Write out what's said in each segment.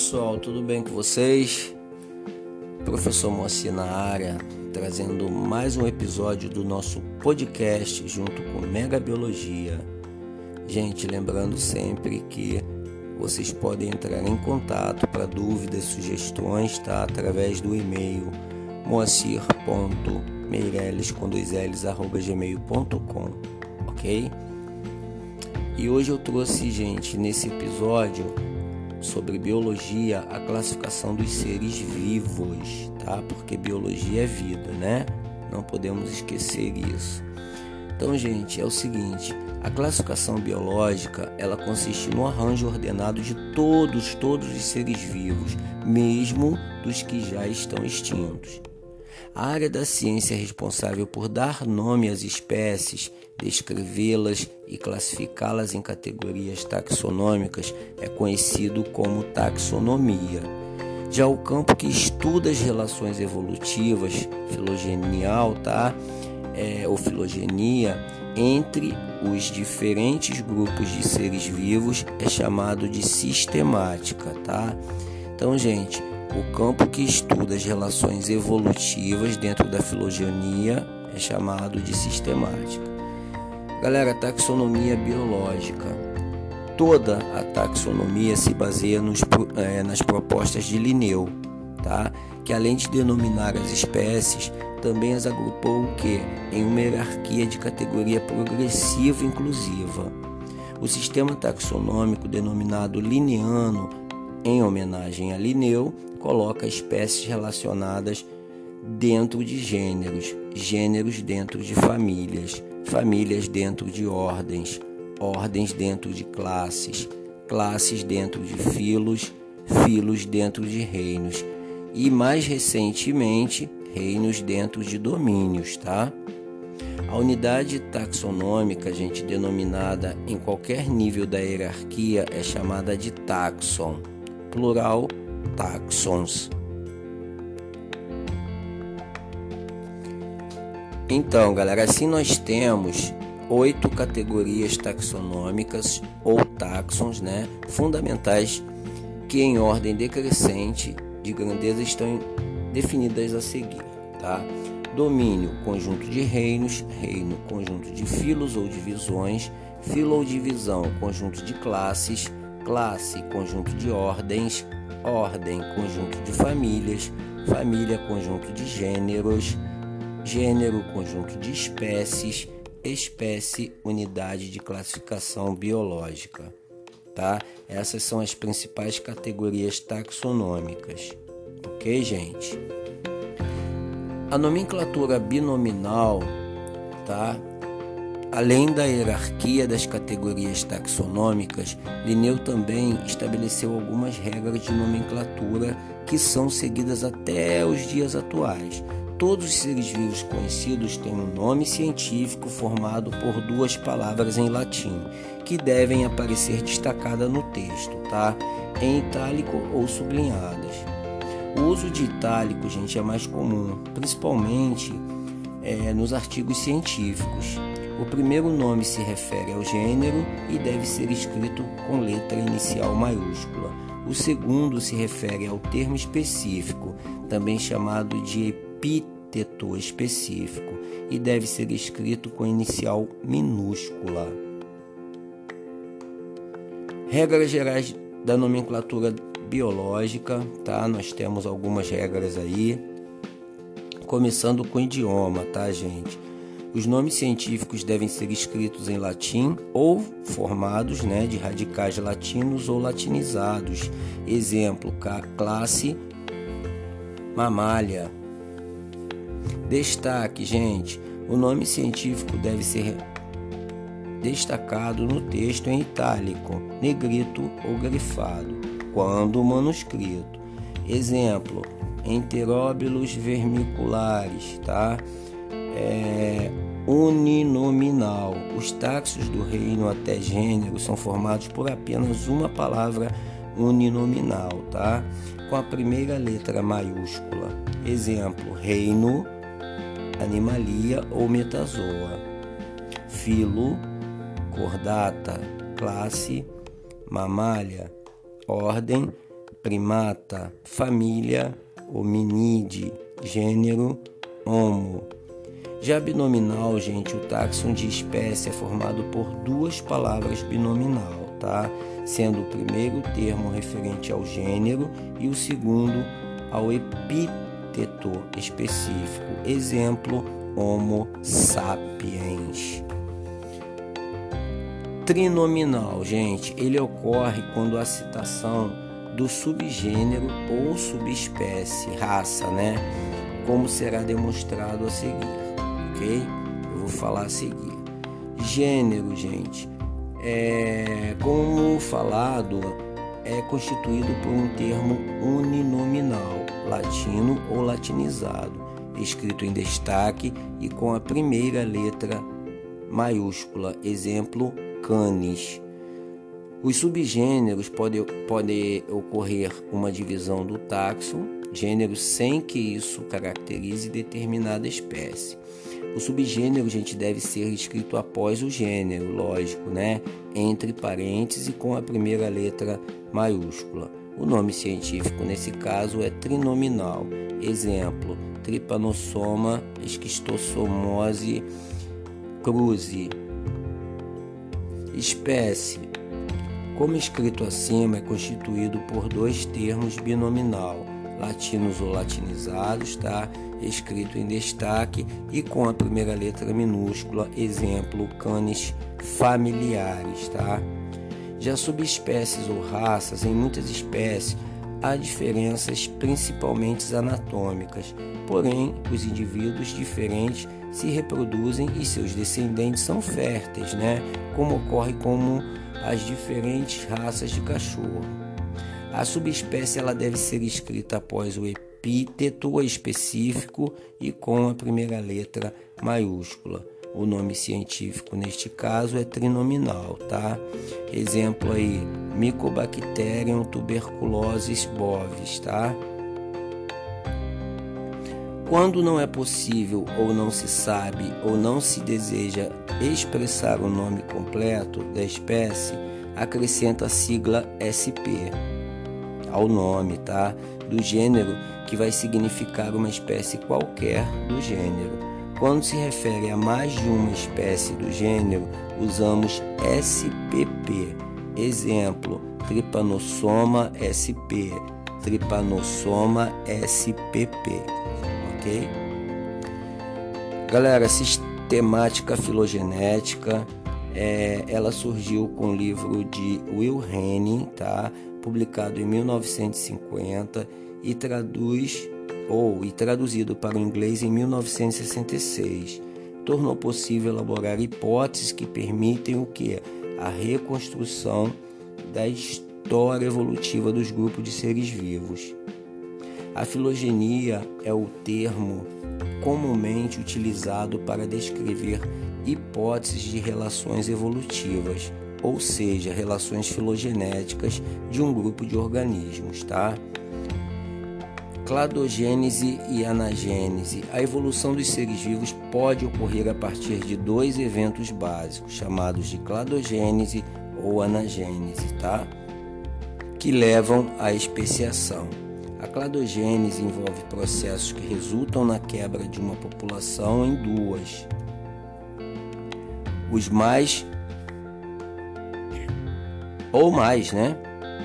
Pessoal, tudo bem com vocês? Professor Moacir na área, trazendo mais um episódio do nosso podcast junto com Mega Biologia. Gente, lembrando sempre que vocês podem entrar em contato para dúvidas, sugestões, tá? Através do e-mail moacir.meireles com dois L's, arroba gmail.com, ok? E hoje eu trouxe, gente, nesse episódio sobre biologia, a classificação dos seres vivos, tá? Porque biologia é vida, né? Não podemos esquecer isso. Então, gente, é o seguinte, a classificação biológica, ela consiste no arranjo ordenado de todos, todos os seres vivos, mesmo dos que já estão extintos. A área da ciência é responsável por dar nome às espécies, descrevê-las e classificá-las em categorias taxonômicas é conhecido como taxonomia. Já o campo que estuda as relações evolutivas, filogenial, tá? É, ou filogenia, entre os diferentes grupos de seres vivos é chamado de sistemática, tá? Então, gente, o campo que estuda as relações evolutivas dentro da filogenia é chamado de sistemática. Galera, taxonomia biológica. Toda a taxonomia se baseia nos, é, nas propostas de Linneu, tá? que além de denominar as espécies, também as agrupou o que? Em uma hierarquia de categoria progressiva inclusiva. O sistema taxonômico denominado Linneano, em homenagem a Linneu, coloca espécies relacionadas dentro de gêneros, gêneros dentro de famílias, famílias dentro de ordens, ordens dentro de classes, classes dentro de filos, filos dentro de reinos e mais recentemente reinos dentro de domínios, tá? A unidade taxonômica, gente, denominada em qualquer nível da hierarquia é chamada de taxon, plural taxons. Então, galera, assim nós temos oito categorias taxonômicas ou taxons, né, fundamentais que em ordem decrescente de grandeza estão definidas a seguir, tá? Domínio, conjunto de reinos, reino, conjunto de filos ou divisões, filo ou divisão, conjunto de classes, classe, conjunto de ordens, ordem, conjunto de famílias, família, conjunto de gêneros, gênero, conjunto de espécies, espécie, unidade de classificação biológica. Tá? Essas são as principais categorias taxonômicas. Ok, gente? A nomenclatura binominal, tá? Além da hierarquia das categorias taxonômicas, Linneu também estabeleceu algumas regras de nomenclatura que são seguidas até os dias atuais. Todos os seres vivos conhecidos têm um nome científico formado por duas palavras em latim, que devem aparecer destacadas no texto, tá? Em itálico ou sublinhadas. O uso de itálico, gente, é mais comum, principalmente é, nos artigos científicos. O primeiro nome se refere ao gênero e deve ser escrito com letra inicial maiúscula. O segundo se refere ao termo específico, também chamado de epíteto específico, e deve ser escrito com inicial minúscula. Regras gerais da nomenclatura biológica, tá? Nós temos algumas regras aí, começando com o idioma, tá, gente? Os nomes científicos devem ser escritos em latim ou formados né, de radicais latinos ou latinizados. Exemplo: classe mamália. Destaque, gente: o nome científico deve ser destacado no texto em itálico, negrito ou grifado, quando manuscrito. Exemplo: enteróbilos vermiculares, tá? É, uninominal. Os taxos do reino até gênero são formados por apenas uma palavra uninominal, tá? Com a primeira letra maiúscula. Exemplo: reino, animalia ou metazoa. Filo, cordata, classe, mamália, ordem, primata, família, hominide, gênero, homo. Já binominal, gente, o táxon de espécie é formado por duas palavras binominal, tá? Sendo o primeiro termo referente ao gênero e o segundo ao epíteto específico. Exemplo, Homo sapiens. Trinominal, gente, ele ocorre quando a citação do subgênero ou subespécie, raça, né? Como será demonstrado a seguir Eu vou falar a seguir. Gênero, gente, é, como falado, é constituído por um termo uninominal, latino ou latinizado, escrito em destaque e com a primeira letra maiúscula, exemplo, canis. Os subgêneros podem pode ocorrer uma divisão do taxon, gênero sem que isso caracterize determinada espécie. O subgênero, gente, deve ser escrito após o gênero, lógico, né? Entre parênteses e com a primeira letra maiúscula. O nome científico nesse caso é trinominal. Exemplo: Trypanosoma esquistossomose cruzi. Espécie: Como escrito acima, é constituído por dois termos binominal, latinos ou latinizados, tá? escrito em destaque e com a primeira letra minúscula, exemplo, canes familiares, tá? Já subespécies ou raças, em muitas espécies, há diferenças principalmente anatômicas, porém, os indivíduos diferentes se reproduzem e seus descendentes são férteis, né? Como ocorre com as diferentes raças de cachorro. A subespécie ela deve ser escrita após o epíteto específico e com a primeira letra maiúscula. O nome científico neste caso é trinominal, tá? Exemplo aí, Mycobacterium tuberculosis bovis, tá? Quando não é possível ou não se sabe ou não se deseja expressar o nome completo da espécie, acrescenta a sigla SP ao nome, tá? Do gênero que vai significar uma espécie qualquer do gênero. Quando se refere a mais de uma espécie do gênero, usamos SPP. Exemplo: Trypanosoma sp, Trypanosoma spp. Ok? Galera, sistemática filogenética, é, ela surgiu com o livro de Will Henning, tá? Publicado em 1950 e traduz ou e traduzido para o inglês em 1966. Tornou possível elaborar hipóteses que permitem o que a reconstrução da história evolutiva dos grupos de seres vivos. A filogenia é o termo comumente utilizado para descrever hipóteses de relações evolutivas, ou seja, relações filogenéticas de um grupo de organismos, tá? cladogênese e anagênese. A evolução dos seres vivos pode ocorrer a partir de dois eventos básicos, chamados de cladogênese ou anagênese, tá? Que levam à especiação. A cladogênese envolve processos que resultam na quebra de uma população em duas. Os mais ou mais, né?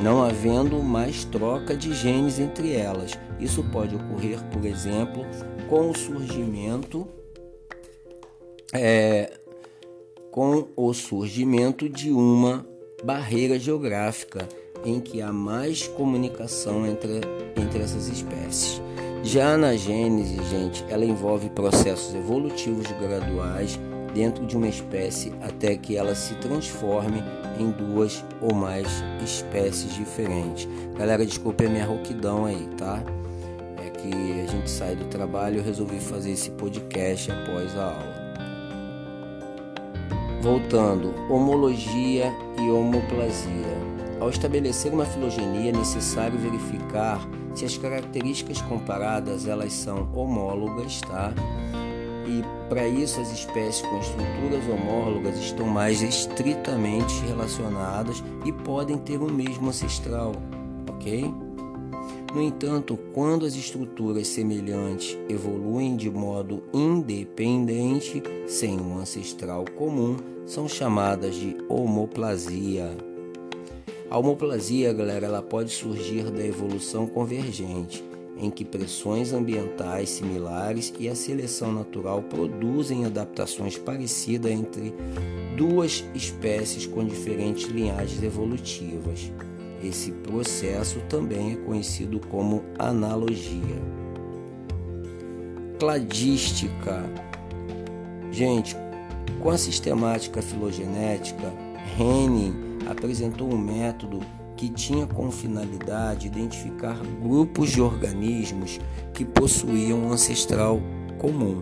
Não havendo mais troca de genes entre elas isso pode ocorrer, por exemplo, com o surgimento é, com o surgimento de uma barreira geográfica em que há mais comunicação entre, entre essas espécies. Já na gênese, gente, ela envolve processos evolutivos graduais dentro de uma espécie até que ela se transforme em duas ou mais espécies diferentes. Galera, desculpe a minha rouquidão aí, tá? que a gente sai do trabalho, eu resolvi fazer esse podcast após a aula. Voltando, homologia e homoplasia. Ao estabelecer uma filogenia, é necessário verificar se as características comparadas elas são homólogas, tá? E para isso as espécies com estruturas homólogas estão mais estritamente relacionadas e podem ter o mesmo ancestral, ok? No entanto, quando as estruturas semelhantes evoluem de modo independente, sem um ancestral comum, são chamadas de homoplasia. A homoplasia, galera, ela pode surgir da evolução convergente, em que pressões ambientais similares e a seleção natural produzem adaptações parecidas entre duas espécies com diferentes linhagens evolutivas. Esse processo também é conhecido como analogia. Cladística. Gente, com a sistemática filogenética, Henning apresentou um método que tinha como finalidade identificar grupos de organismos que possuíam um ancestral comum,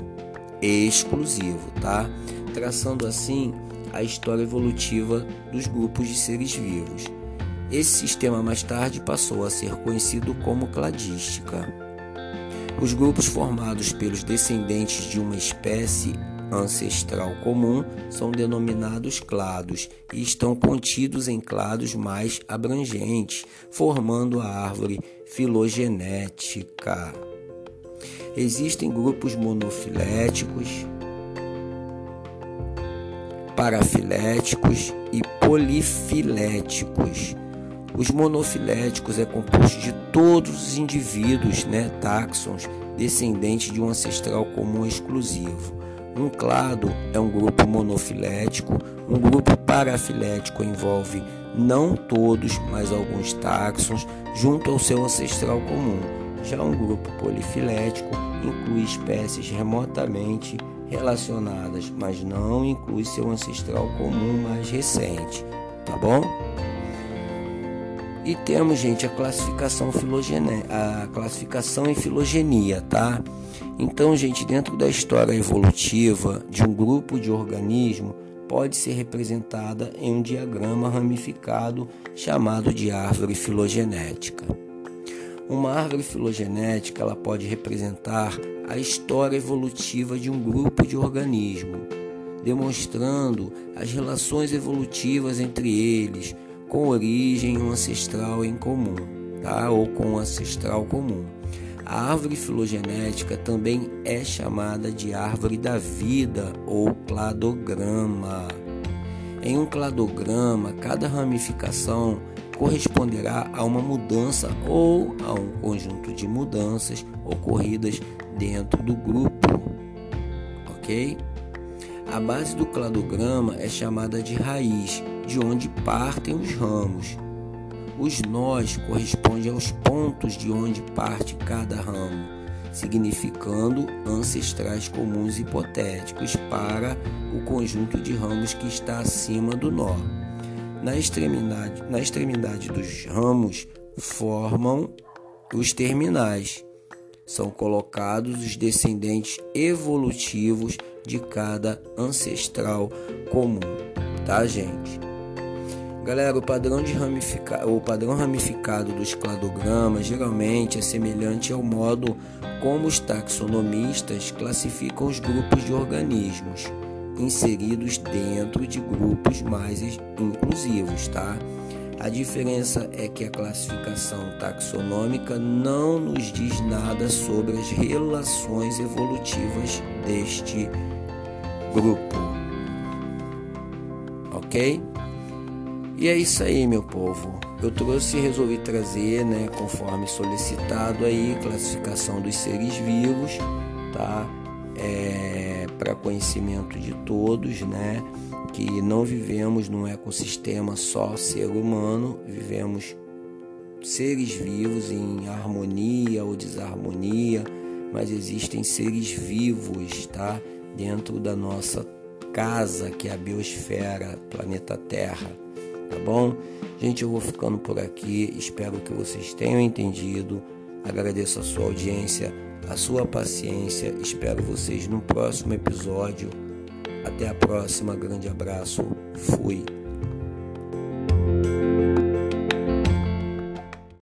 exclusivo, tá? Traçando assim a história evolutiva dos grupos de seres vivos. Esse sistema mais tarde passou a ser conhecido como cladística. Os grupos formados pelos descendentes de uma espécie ancestral comum são denominados clados e estão contidos em clados mais abrangentes, formando a árvore filogenética. Existem grupos monofiléticos, parafiléticos e polifiléticos. Os monofiléticos é composto de todos os indivíduos, né, táxons, descendentes de um ancestral comum exclusivo. Um clado é um grupo monofilético, um grupo parafilético envolve não todos, mas alguns táxons junto ao seu ancestral comum. Já um grupo polifilético inclui espécies remotamente relacionadas, mas não inclui seu ancestral comum mais recente, tá bom? E temos, gente, a classificação filogene... a classificação em filogenia, tá? Então, gente, dentro da história evolutiva de um grupo de organismo pode ser representada em um diagrama ramificado chamado de árvore filogenética. Uma árvore filogenética ela pode representar a história evolutiva de um grupo de organismo, demonstrando as relações evolutivas entre eles, com origem ancestral em comum, tá? ou com ancestral comum. A árvore filogenética também é chamada de árvore da vida ou cladograma. Em um cladograma, cada ramificação corresponderá a uma mudança ou a um conjunto de mudanças ocorridas dentro do grupo. Ok? A base do cladograma é chamada de raiz, de onde partem os ramos. Os nós correspondem aos pontos de onde parte cada ramo, significando ancestrais comuns hipotéticos para o conjunto de ramos que está acima do nó. Na extremidade, na extremidade dos ramos formam os terminais. São colocados os descendentes evolutivos de cada ancestral comum, tá, gente? Galera, o padrão, de ramifica... o padrão ramificado dos cladogramas geralmente é semelhante ao modo como os taxonomistas classificam os grupos de organismos inseridos dentro de grupos mais inclusivos, tá? A diferença é que a classificação taxonômica não nos diz nada sobre as relações evolutivas deste grupo. Ok? E é isso aí, meu povo. Eu trouxe e resolvi trazer, né, conforme solicitado aí, classificação dos seres vivos, tá? É, para conhecimento de todos, né? Que não vivemos num ecossistema só ser humano, vivemos seres vivos em harmonia ou desarmonia, mas existem seres vivos, tá? dentro da nossa casa, que é a biosfera, planeta Terra. Tá bom? Gente, eu vou ficando por aqui. Espero que vocês tenham entendido. Agradeço a sua audiência, a sua paciência. Espero vocês no próximo episódio. Até a próxima. Grande abraço. Fui.